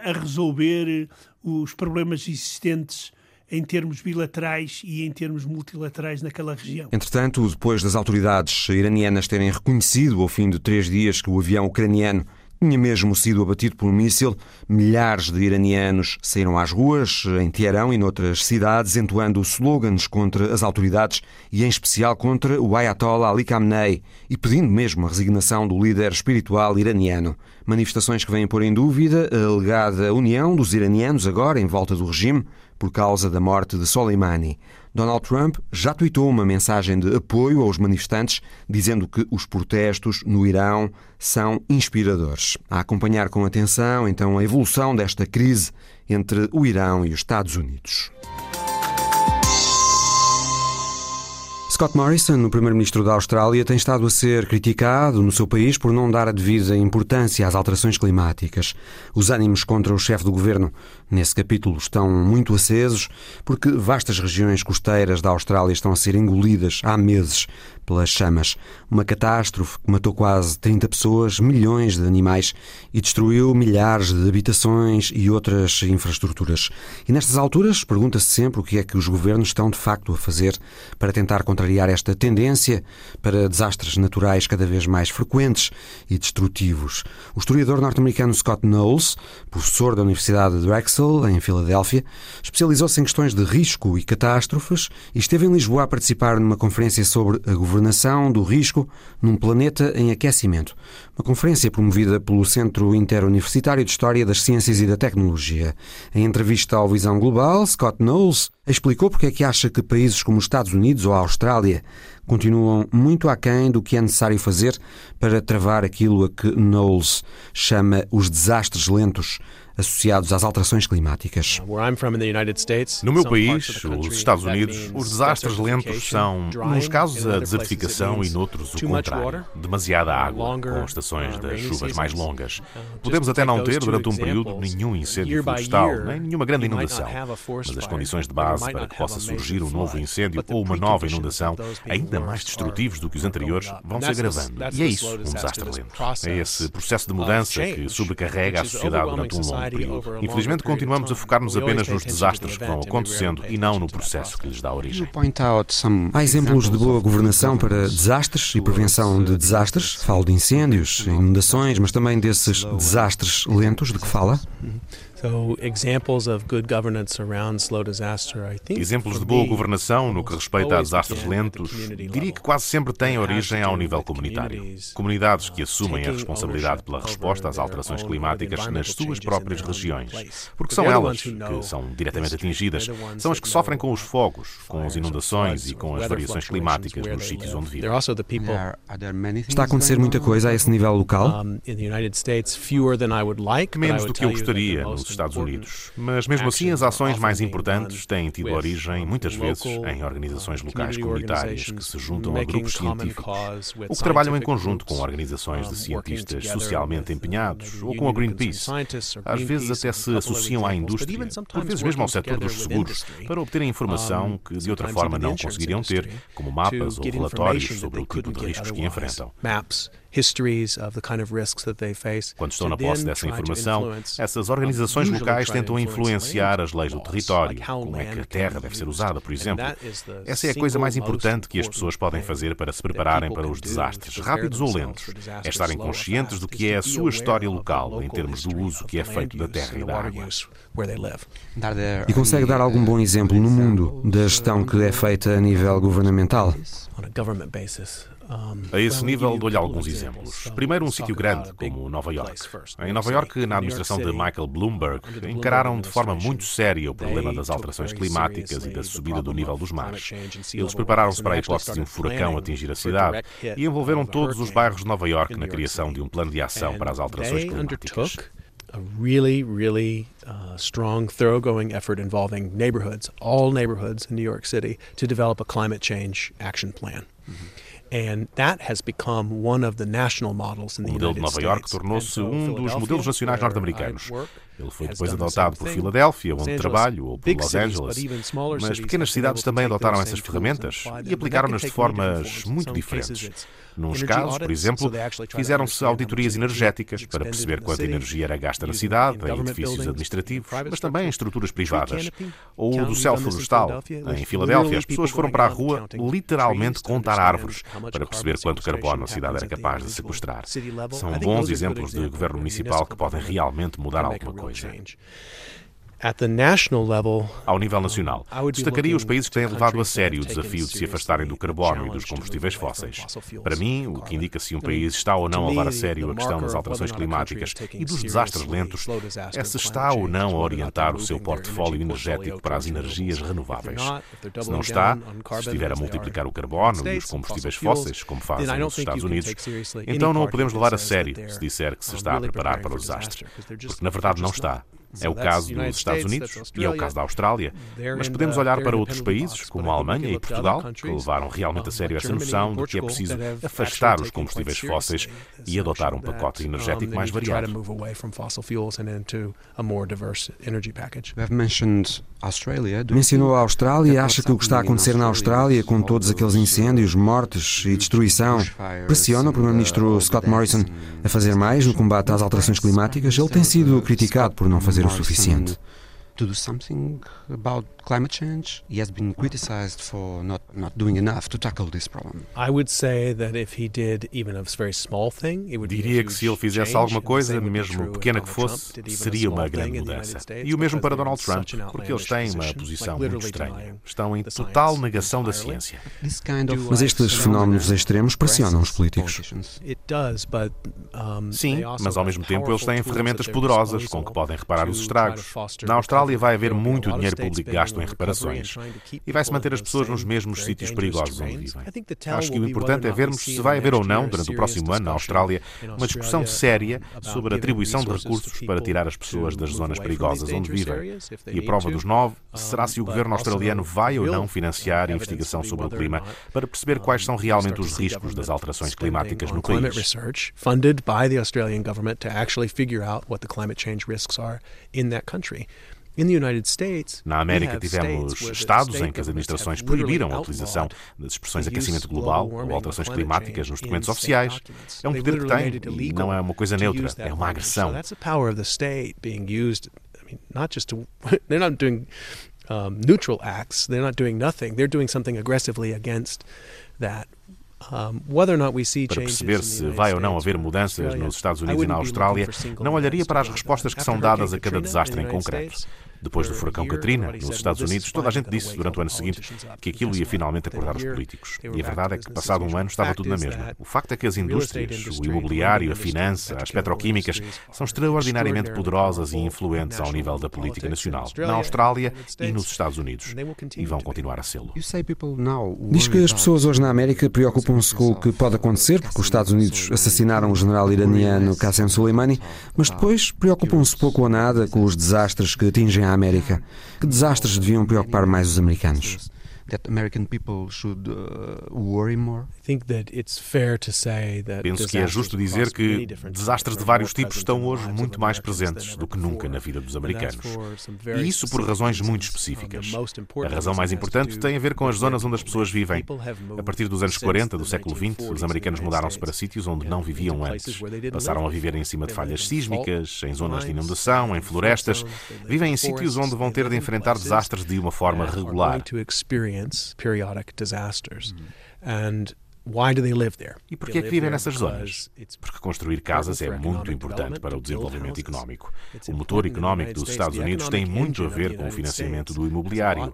a resolver os problemas existentes em termos bilaterais e em termos multilaterais naquela região. Entretanto, depois das autoridades iranianas terem reconhecido ao fim de três dias que o avião ucraniano tinha mesmo sido abatido por um míssil, milhares de iranianos saíram às ruas, em Teherão e noutras cidades, entoando slogans contra as autoridades e, em especial, contra o Ayatollah Ali Khamenei e pedindo mesmo a resignação do líder espiritual iraniano. Manifestações que vêm pôr em dúvida a alegada união dos iranianos agora em volta do regime, por causa da morte de Soleimani. Donald Trump já tweetou uma mensagem de apoio aos manifestantes, dizendo que os protestos no Irão são inspiradores. A acompanhar com atenção, então, a evolução desta crise entre o Irão e os Estados Unidos. Scott Morrison, o primeiro-ministro da Austrália, tem estado a ser criticado no seu país por não dar a devida importância às alterações climáticas. Os ânimos contra o chefe do governo nesse capítulo estão muito acesos porque vastas regiões costeiras da Austrália estão a ser engolidas há meses pelas chamas. Uma catástrofe que matou quase 30 pessoas, milhões de animais e destruiu milhares de habitações e outras infraestruturas. E nestas alturas pergunta-se sempre o que é que os governos estão de facto a fazer para tentar contrariar esta tendência para desastres naturais cada vez mais frequentes e destrutivos. O historiador norte-americano Scott Knowles, professor da Universidade de Drexel, em Filadélfia, especializou-se em questões de risco e catástrofes e esteve em Lisboa a participar numa conferência sobre a governança Governação do Risco num Planeta em Aquecimento, uma conferência promovida pelo Centro Interuniversitário de História das Ciências e da Tecnologia. Em entrevista ao Visão Global, Scott Knowles explicou porque é que acha que países como os Estados Unidos ou a Austrália continuam muito aquém do que é necessário fazer para travar aquilo a que Knowles chama os desastres lentos associados às alterações climáticas. No meu país, os Estados Unidos, os desastres lentos são, nos casos, a desertificação e noutros o contrário. Demasiada água, com estações das chuvas mais longas. Podemos até não ter, durante um período, nenhum incêndio florestal, nem nenhuma grande inundação. Mas as condições de base para que possa surgir um novo incêndio ou uma nova inundação, ainda mais destrutivos do que os anteriores, vão se agravando. E é isso, um desastre lento. É esse processo de mudança que sobrecarrega a sociedade durante um longo período. Infelizmente, continuamos a focar-nos apenas nos desastres que vão acontecendo e não no processo que lhes dá origem. Há exemplos de boa governação para desastres e prevenção de desastres? Falo de incêndios, inundações, mas também desses desastres lentos de que fala? Exemplos de boa governação no que respeita a desastres lentos, diria que quase sempre têm origem ao nível comunitário. Comunidades que assumem a responsabilidade pela resposta às alterações climáticas nas suas próprias regiões, porque são elas que são diretamente atingidas, são as que sofrem com os fogos, com as inundações e com as variações climáticas nos sítios onde vivem. Está a acontecer muita coisa a esse nível local? Menos do que eu gostaria Estados Unidos. Mas mesmo assim, as ações mais importantes têm tido origem, muitas vezes, em organizações locais comunitárias que se juntam a grupos científicos ou que trabalham em conjunto com organizações de cientistas socialmente empenhados ou com a Greenpeace. Às vezes até se associam à indústria, por vezes mesmo ao setor dos seguros, para obterem informação que de outra forma não conseguiriam ter, como mapas ou relatórios sobre o tipo de riscos que enfrentam. Quando estão na posse dessa informação, essas organizações locais tentam influenciar as leis do território, como é que a terra deve ser usada, por exemplo. Essa é a coisa mais importante que as pessoas podem fazer para se prepararem para os desastres, rápidos ou lentos. É estarem conscientes do que é a sua história local, em termos do uso que é feito da terra e da água. E consegue dar algum bom exemplo no mundo da gestão que é feita a nível governamental? A esse nível, dou-lhe alguns exemplos. Primeiro, um sítio grande, como Nova York. Em Nova York, na administração de Michael Bloomberg, encararam de forma muito séria o problema das alterações climáticas e da subida do nível dos mares. Eles prepararam-se para a hipótese de um furacão atingir a cidade e envolveram todos os bairros de Nova York na criação de um plano de ação para as alterações climáticas. a really, really uh, strong, thoroughgoing effort involving neighborhoods, all neighborhoods in New York City, to develop a climate change action plan. Mm-hmm. O modelo de Nova York tornou-se um dos modelos nacionais norte-americanos. Ele foi depois adotado por Filadélfia, onde trabalho, ou por Los Angeles. Mas pequenas cidades também adotaram essas ferramentas e aplicaram-nas de formas muito diferentes. Nos casos, por exemplo, fizeram-se auditorias energéticas para perceber quanta energia era gasta na cidade, em edifícios administrativos, mas também em estruturas privadas. Ou do céu florestal. Em Filadélfia, as pessoas foram para a rua literalmente contar árvores para perceber quanto carbono a cidade era capaz de sequestrar. São bons exemplos de governo municipal que podem realmente mudar alguma coisa. Ao nível nacional, destacaria os países que têm levado a sério o desafio de se afastarem do carbono e dos combustíveis fósseis. Para mim, o que indica se um país está ou não a levar a sério a questão das alterações climáticas e dos desastres lentos é se está ou não a orientar o seu portfólio energético para as energias renováveis. Se não está, se estiver a multiplicar o carbono e os combustíveis fósseis, como fazem os Estados Unidos, então não o podemos levar a sério se disser que se está a preparar para o desastre. Porque na verdade não está. É o caso dos Estados Unidos e é o caso da Austrália. Mas podemos olhar para outros países, como a Alemanha e Portugal, que levaram realmente a sério essa noção de que é preciso afastar os combustíveis fósseis e adotar um pacote energético mais variado. Mencionou a Austrália e acha que o que está a acontecer na Austrália, com todos aqueles incêndios, mortes e destruição, pressiona o Primeiro-Ministro Scott Morrison a fazer mais no combate às alterações climáticas? Ele tem sido criticado por não fazer o suficiente. Climate change. He has been criticized for not, not doing enough to tackle this problem. I would say that if he did even a very small thing, it would Diria que se ele fizesse alguma coisa, mesmo pequena que fosse, seria uma grande mudança. E o mesmo para Donald Trump, porque eles têm uma posição muito estranha. Estão em total negação da ciência. Mas estes fenómenos extremos pressionam os políticos. Sim, mas ao mesmo tempo eles têm ferramentas poderosas com que podem reparar os estragos. Na Austrália vai haver muito dinheiro público gasto em reparações e vai-se manter as pessoas nos mesmos sítios perigosos onde vivem. Acho que o importante é vermos se vai haver ou não, durante o próximo ano, na Austrália, uma discussão séria sobre a atribuição de recursos para tirar as pessoas das zonas perigosas onde vivem. E a prova dos nove será se o governo australiano vai ou não financiar a investigação sobre o clima para perceber quais são realmente os riscos das alterações climáticas no país. funded by the Australian government to actually figure out what the climate change risks are in that country. Na América tivemos estados em que as administrações proibiram a utilização das expressões aquecimento global ou alterações climáticas nos documentos oficiais. É um poder que tem e não é uma coisa neutra, é uma agressão. not just to *laughs* they're not doing um, neutral acts. They're not doing nothing. They're doing something aggressively against that. Para perceber se vai ou não haver mudanças nos Estados Unidos e na Austrália, não olharia para as respostas que são dadas a cada desastre em concreto. Depois do furacão Katrina, nos Estados Unidos, toda a gente disse durante o ano seguinte que aquilo ia finalmente acordar os políticos. E a verdade é que, passado um ano, estava tudo na mesma. O facto é que as indústrias, o imobiliário, a finança, as petroquímicas, são extraordinariamente poderosas e influentes ao nível da política nacional, na Austrália e nos Estados Unidos. E vão continuar a sê-lo. Diz que as pessoas hoje na América preocupam-se com o que pode acontecer, porque os Estados Unidos assassinaram o general iraniano Qassem Soleimani, mas depois preocupam-se pouco ou nada com os desastres que atingem a América. Que desastres deviam preocupar mais os americanos? That American people should uh, worry more? Penso que é justo dizer que desastres de vários tipos estão hoje muito mais presentes do que nunca na vida dos americanos. E isso por razões muito específicas. A razão mais importante tem a ver com as zonas onde as pessoas vivem. A partir dos anos 40 do século XX, os americanos mudaram-se para sítios onde não viviam antes. Passaram a viver em cima de falhas sísmicas, em zonas de inundação, em florestas. Vivem em sítios onde vão ter de enfrentar desastres de uma forma regular. Periodic disasters. Mm. And Why do they live there? E por que é que vivem nessas zonas? Porque construir casas é muito importante para o desenvolvimento económico. O motor económico dos Estados Unidos tem muito a ver com o financiamento do imobiliário.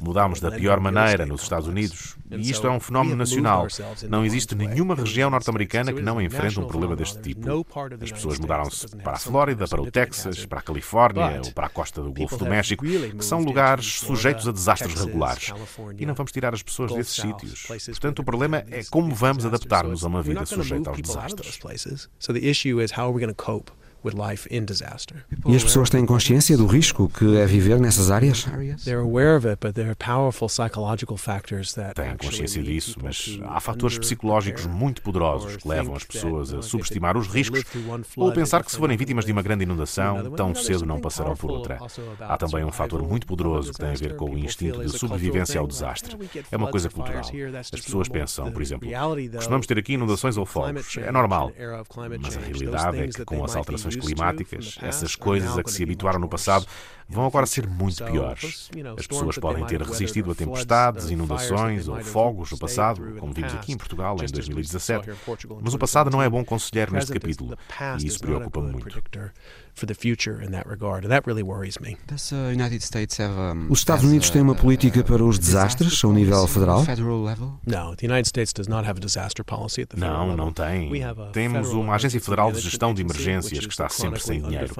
Mudamos da pior maneira nos Estados Unidos e isto é um fenómeno nacional. Não existe nenhuma região norte-americana que não enfrente um problema deste tipo. As pessoas mudaram-se para a Flórida, para o Texas, para a Califórnia ou para a costa do Golfo do México, que são lugares sujeitos a desastres regulares. E não vamos tirar as pessoas desses sítios. Portanto, o problema é como vamos adaptar-nos a uma vida sujeita aos desastres. E as pessoas têm consciência do risco que é viver nessas áreas? Têm consciência disso, mas há fatores psicológicos muito poderosos que levam as pessoas a subestimar os riscos ou a pensar que se forem vítimas de uma grande inundação, tão cedo não passarão por outra. Há também um fator muito poderoso que tem a ver com o instinto de sobrevivência ao desastre. É uma coisa cultural. As pessoas pensam, por exemplo, costumamos ter aqui inundações ou fogos. É normal. Mas a realidade é que com as alterações climáticas, essas coisas a que se habituaram no passado, vão agora ser muito piores. As pessoas podem ter resistido a tempestades, inundações ou fogos no passado, como vimos aqui em Portugal em 2017, mas o passado não é bom conselheiro neste capítulo e isso preocupa-me muito. Os Estados Unidos têm uma política para os desastres ao nível federal? Não, não tem. Temos uma agência federal de gestão de emergências que está sempre sem dinheiro.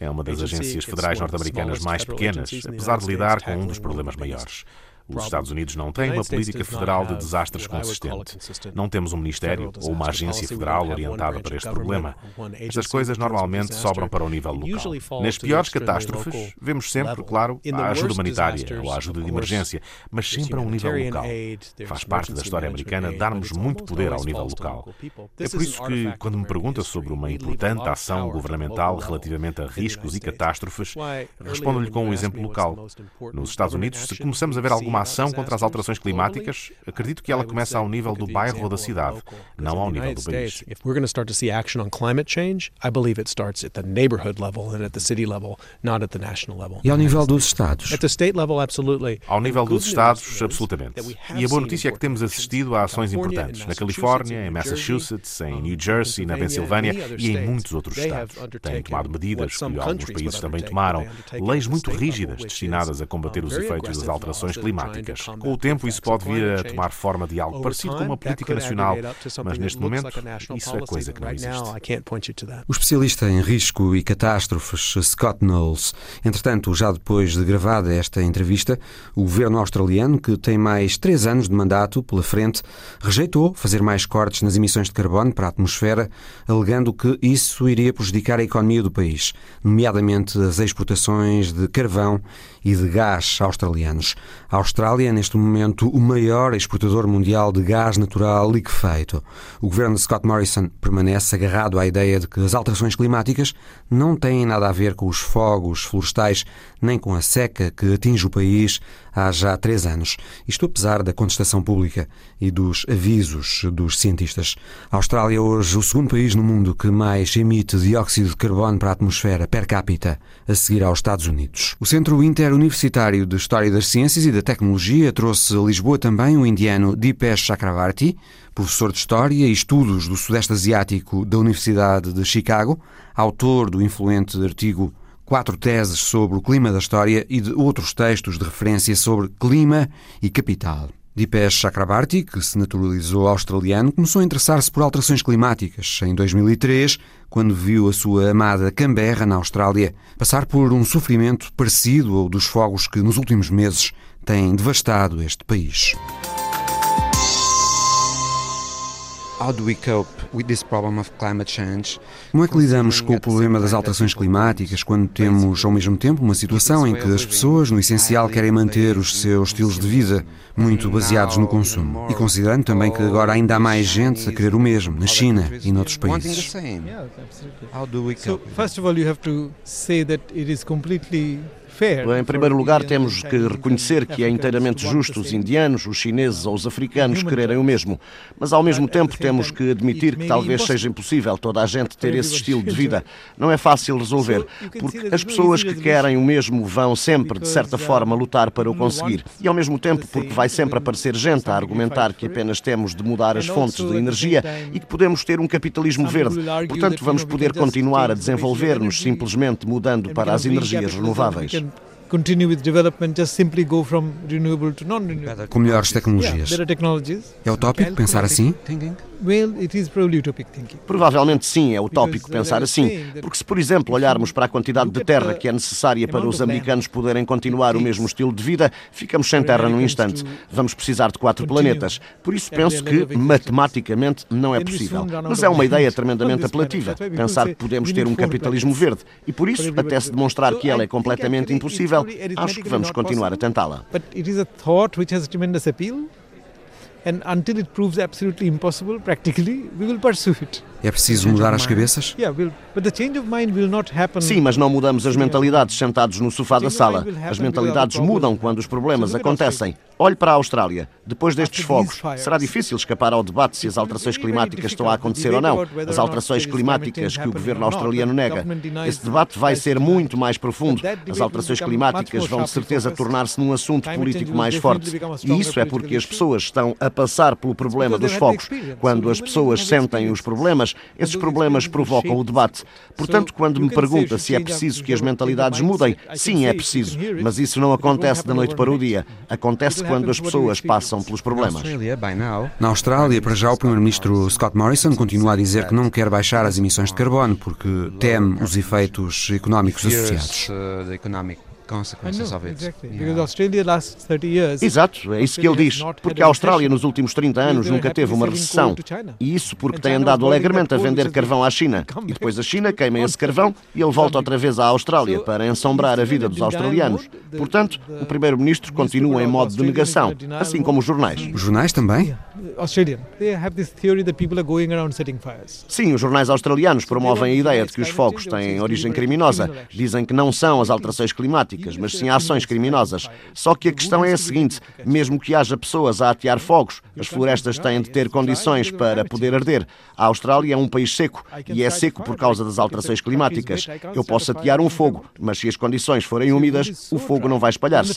É uma das agências federais norte-americanas mais pequenas, apesar de lidar com um dos problemas maiores. Os Estados Unidos não têm uma política federal de desastres consistente. Não temos um ministério ou uma agência federal orientada para este problema. Estas coisas normalmente sobram para o nível local. Nas piores catástrofes, vemos sempre, claro, a ajuda humanitária ou a ajuda de emergência, mas sempre a um nível local. Faz parte da história americana darmos muito poder ao nível local. É por isso que, quando me pergunta sobre uma importante ação governamental relativamente a riscos e catástrofes, respondo-lhe com um exemplo local. Nos Estados Unidos, se começamos a ver alguma uma ação contra as alterações climáticas, acredito que ela começa ao nível do bairro ou da cidade, não ao nível do país. If we're going to start to see action on climate change, I believe it starts at the neighborhood level and at the city level, not at the national level. E ao nível dos estados? At the state level, absolutely. Ao nível dos estados, absolutamente. E a boa notícia é que temos assistido a ações importantes na Califórnia, em Massachusetts, em New Jersey, na Pensilvânia e em muitos outros estados. Têm tomado medidas que alguns países também tomaram, leis muito rígidas destinadas a combater os efeitos das alterações climáticas climáticas. Com o tempo, isso pode vir a tomar forma de algo parecido com uma política nacional, mas neste momento, isso é coisa que não existe. O especialista em risco e catástrofes, Scott Knowles. Entretanto, já depois de gravada esta entrevista, o governo australiano, que tem mais três anos de mandato pela frente, rejeitou fazer mais cortes nas emissões de carbono para a atmosfera, alegando que isso iria prejudicar a economia do país, nomeadamente as exportações de carvão e de gás australianos. A Austrália é, neste momento, o maior exportador mundial de gás natural liquefeito. O governo de Scott Morrison permanece agarrado à ideia de que as alterações climáticas não têm nada a ver com os fogos florestais nem com a seca que atinge o país há já três anos. Isto apesar da contestação pública e dos avisos dos cientistas. A Austrália é hoje o segundo país no mundo que mais emite dióxido de carbono para a atmosfera per capita, a seguir aos Estados Unidos. O Centro Interuniversitário de História das Ciências e da Tecnologia trouxe a Lisboa também o indiano Dipesh Chakravarti, professor de História e Estudos do Sudeste Asiático da Universidade de Chicago, autor do influente artigo quatro teses sobre o clima da história e de outros textos de referência sobre clima e capital. Dipesh Chakrabarti, que se naturalizou australiano, começou a interessar-se por alterações climáticas em 2003, quando viu a sua amada Canberra, na Austrália, passar por um sofrimento parecido ao dos fogos que nos últimos meses têm devastado este país. Como é que lidamos com o problema das alterações climáticas quando temos, ao mesmo tempo, uma situação em que as pessoas, no essencial, querem manter os seus estilos de vida muito baseados no consumo? E considerando também que agora ainda há mais gente a querer o mesmo, na China e noutros países. So, first of all, you have to say that it is completely em primeiro lugar, temos que reconhecer que é inteiramente justo os indianos, os chineses ou os africanos quererem o mesmo. Mas, ao mesmo tempo, temos que admitir que talvez seja impossível toda a gente ter esse estilo de vida. *laughs* Não é fácil resolver, porque as pessoas que querem o mesmo vão sempre, de certa forma, lutar para o conseguir. E, ao mesmo tempo, porque vai sempre aparecer gente a argumentar que apenas temos de mudar as fontes de energia e que podemos ter um capitalismo verde. Portanto, vamos poder continuar a desenvolver-nos simplesmente mudando para as energias renováveis Com melhores tecnologias. É utópico pensar assim? Provavelmente sim, é utópico pensar assim, porque se, por exemplo, olharmos para a quantidade de terra que é necessária para os americanos poderem continuar o mesmo estilo de vida, ficamos sem terra num instante. Vamos precisar de quatro planetas. Por isso penso que, matematicamente, não é possível. Mas é uma ideia tremendamente apelativa, pensar que podemos ter um capitalismo verde. E por isso, até se demonstrar que ela é completamente impossível, acho que vamos continuar a tentá-la. And until it proves absolutely impossible, practically, we will pursue it. É preciso mudar as cabeças? Sim, mas não mudamos as mentalidades sentados no sofá da sala. As mentalidades mudam quando os problemas acontecem. Olhe para a Austrália. Depois destes fogos, será difícil escapar ao debate se as alterações climáticas estão a acontecer ou não. As alterações climáticas que o governo australiano nega. Esse debate vai ser muito mais profundo. As alterações climáticas vão de certeza tornar-se num assunto político mais forte. E isso é porque as pessoas estão a passar pelo problema dos fogos. Quando as pessoas sentem os problemas, esses problemas provocam o debate. Portanto, quando me pergunta se é preciso que as mentalidades mudem, sim, é preciso. Mas isso não acontece da noite para o dia. Acontece quando as pessoas passam pelos problemas. Na Austrália, para já, o Primeiro-Ministro Scott Morrison continua a dizer que não quer baixar as emissões de carbono porque teme os efeitos económicos associados. Exato, é isso que ele diz. Porque a Austrália nos últimos 30 anos nunca teve uma recessão. E isso porque tem andado alegremente a vender carvão à China. *laughs* E depois a China queima esse carvão e ele volta outra vez à Austrália para ensombrar a vida dos australianos. Portanto, o Primeiro-Ministro continua em modo de negação, assim como os jornais. Os jornais também? Sim, os jornais australianos promovem a ideia de que os fogos têm origem criminosa. Dizem que não são as alterações climáticas, mas sim ações criminosas. Só que a questão é a seguinte: mesmo que haja pessoas a atear fogos, as florestas têm de ter condições para poder arder. A Austrália é um país seco e é seco por causa das alterações climáticas. Eu posso atear um fogo, mas se as condições forem úmidas, o fogo não vai espalhar-se.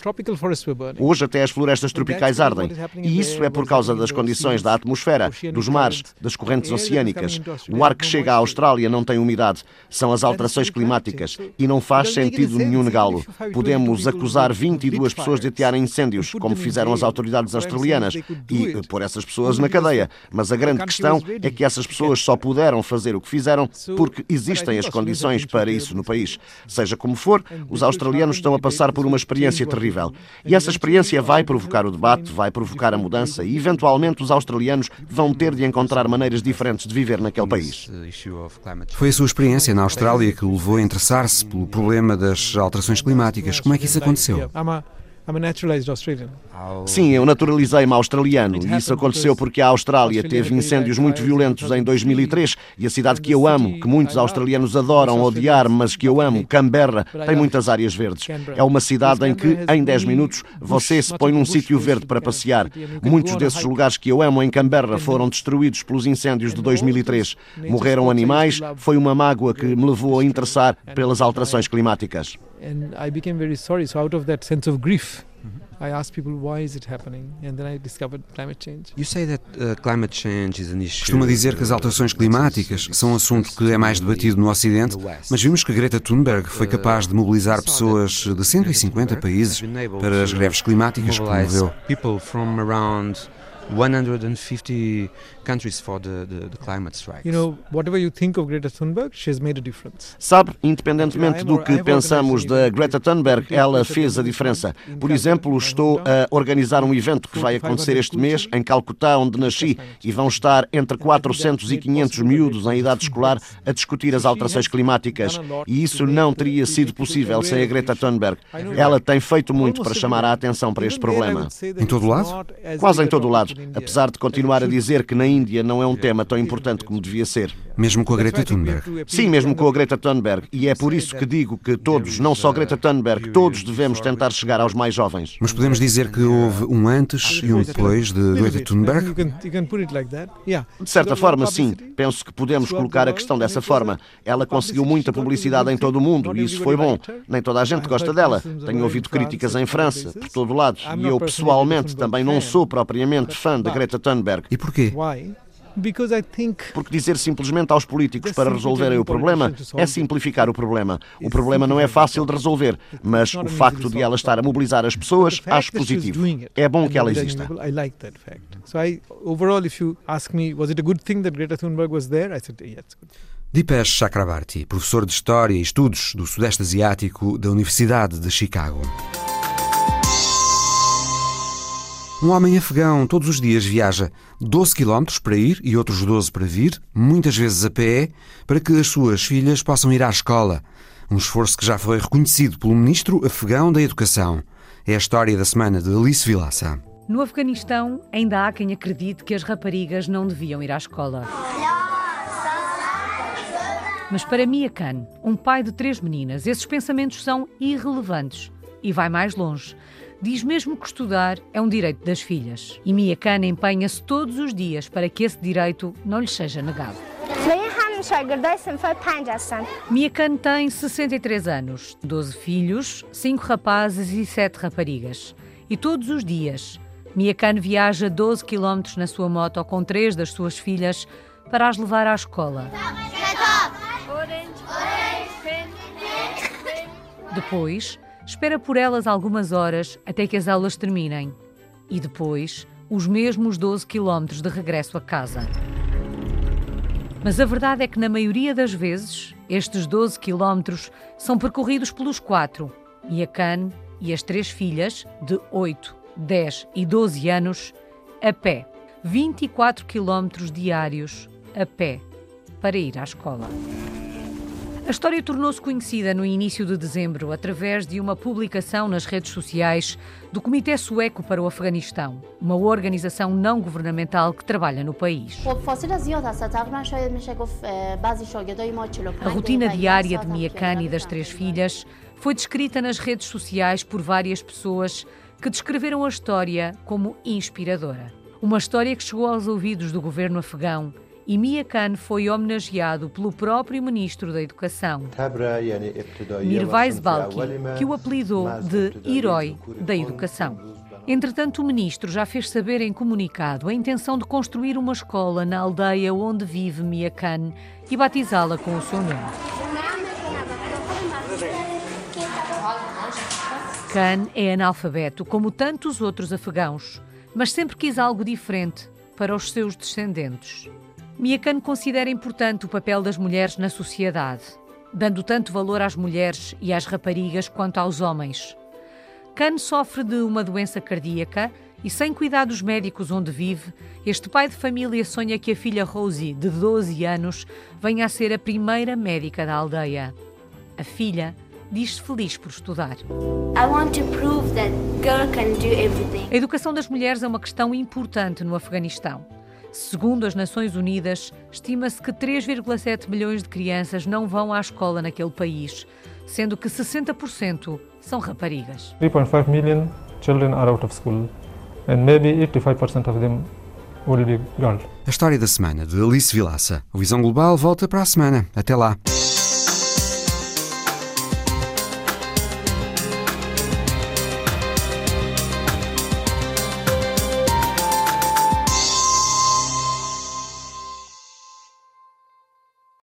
Hoje até as florestas tropicais ardem e isso é por causa das condições condições da atmosfera, dos mares, das correntes oceânicas. O ar que chega à Austrália não tem umidade. São as alterações climáticas e não faz sentido nenhum negá-lo. Podemos acusar 22 pessoas de atearem incêndios, como fizeram as autoridades australianas, e pôr essas pessoas na cadeia. Mas a grande questão é que essas pessoas só puderam fazer o que fizeram porque existem as condições para isso no país. Seja como for, os australianos estão a passar por uma experiência terrível. E essa experiência vai provocar o debate, vai provocar a mudança e, eventualmente, os australianos vão ter de encontrar maneiras diferentes de viver naquele país. Foi a sua experiência na Austrália que o levou a interessar-se pelo problema das alterações climáticas. Como é que isso aconteceu? I'm a naturalized Australian. Sim, eu naturalizei-me australiano e isso aconteceu porque a Austrália teve incêndios muito violentos em 2003 e a cidade que eu amo, que muitos australianos adoram odiar, mas que eu amo, Canberra, tem muitas áreas verdes. É uma cidade em que, em 10 minutos, você se põe num sítio verde para passear. Muitos desses lugares que eu amo em Canberra foram destruídos pelos incêndios de 2003. Morreram animais, foi uma mágoa que me levou a interessar pelas alterações climáticas. And I became very sorry. So out of that sense of grief, I asked people why is it happening, and then I discovered climate change. You say that uh, climate change is an issue. Costuma dizer que as alterações climáticas são um assunto que é mais debatido no Ocidente, mas vimos que Greta Thunberg foi capaz de mobilizar pessoas de 150 países para as greves climáticas que promoveu. People from around 150 countries for the, the, the climate strikes. You know, whatever you think of Greta Thunberg, she has made a difference. Sabe, independentemente do que pensamos da Greta Thunberg, ela fez a diferença. Por exemplo, estou a organizar um evento que vai acontecer este mês em Calcutá, onde nasci, e vão estar entre 400 e 500 miúdos em idade escolar a discutir as alterações climáticas. E isso não teria sido possível sem a Greta Thunberg. Ela tem feito muito para chamar a atenção para este problema. Em todo o lado? Quase em todo o lado apesar de continuar a dizer que na Índia não é um tema tão importante como devia ser. Mesmo com a Greta Thunberg? Sim, mesmo com a Greta Thunberg. E é por isso que digo que todos, não só Greta Thunberg, todos devemos tentar chegar aos mais jovens. Mas podemos dizer que houve um antes e um depois de Greta Thunberg? De certa forma, sim. Penso que podemos colocar a questão dessa forma. Ela conseguiu muita publicidade em todo o mundo e isso foi bom. Nem toda a gente gosta dela. Tenho ouvido críticas em França, por todo lado. E eu, pessoalmente, também não sou propriamente fã da Greta Thunberg. E porquê? Porque dizer simplesmente aos políticos para resolverem o problema é simplificar o problema. O problema não é fácil de resolver, mas o facto de ela estar a mobilizar as pessoas acho positivo. É bom que ela exista. So I, overall, if you ask me, was it a good thing that Greta Thunberg was there? I said, yes, good. Dipesh Chakrabarti, professor de História e Estudos do Sudeste Asiático da Universidade de Chicago. Um homem afegão todos os dias viaja 12 km para ir e outros 12 para vir, muitas vezes a pé, para que as suas filhas possam ir à escola. Um esforço que já foi reconhecido pelo ministro afegão da Educação. É a história da semana de Alice Vilaça. No Afeganistão, ainda há quem acredite que as raparigas não deviam ir à escola. Mas para Mia Khan, um pai de três meninas, esses pensamentos são irrelevantes. E vai mais longe. Diz mesmo que estudar é um direito das filhas. E Mia Khan empenha-se todos os dias para que esse direito não lhes seja negado. Mia Khan tem 63 anos, 12 filhos, 5 rapazes e 7 raparigas. E todos os dias, Mia Khan viaja 12 km na sua moto com três das suas filhas para as levar à escola. Depois, espera por elas algumas horas até que as aulas terminem e depois os mesmos 12 quilómetros de regresso a casa. Mas a verdade é que, na maioria das vezes, estes 12 quilómetros são percorridos pelos quatro, Khan e as três filhas, de 8, 10 e 12 anos, a pé. 24 quilómetros diários a pé para ir à escola. A história tornou-se conhecida no início de dezembro através de uma publicação nas redes sociais do Comitê Sueco para o Afeganistão, uma organização não governamental que trabalha no país. A rotina diária de Mia Khan e das três filhas foi descrita nas redes sociais por várias pessoas que descreveram a história como inspiradora. Uma história que chegou aos ouvidos do governo afegão e Mia Khan foi homenageado pelo próprio Ministro da Educação, Mirvais Balki, que o apelidou de Herói da Educação. Entretanto, o ministro já fez saber em comunicado a intenção de construir uma escola na aldeia onde vive Mia Khan e batizá-la com o seu nome. Khan é analfabeto, como tantos outros afegãos, mas sempre quis algo diferente para os seus descendentes. Mia Khan considera importante o papel das mulheres na sociedade, dando tanto valor às mulheres e às raparigas quanto aos homens. Khan sofre de uma doença cardíaca e, sem cuidados médicos onde vive, este pai de família sonha que a filha Rosie, de 12 anos, venha a ser a primeira médica da aldeia. A filha diz-se feliz por estudar. A educação das mulheres é uma questão importante no Afeganistão. Segundo as Nações Unidas, estima-se que 3,7 milhões de crianças não vão à escola naquele país, sendo que 60% são raparigas. 3.5 million children are out of school and maybe 85% of them will be girls. A história da semana de Alice Vilaça. A Visão Global volta para a semana. Até lá.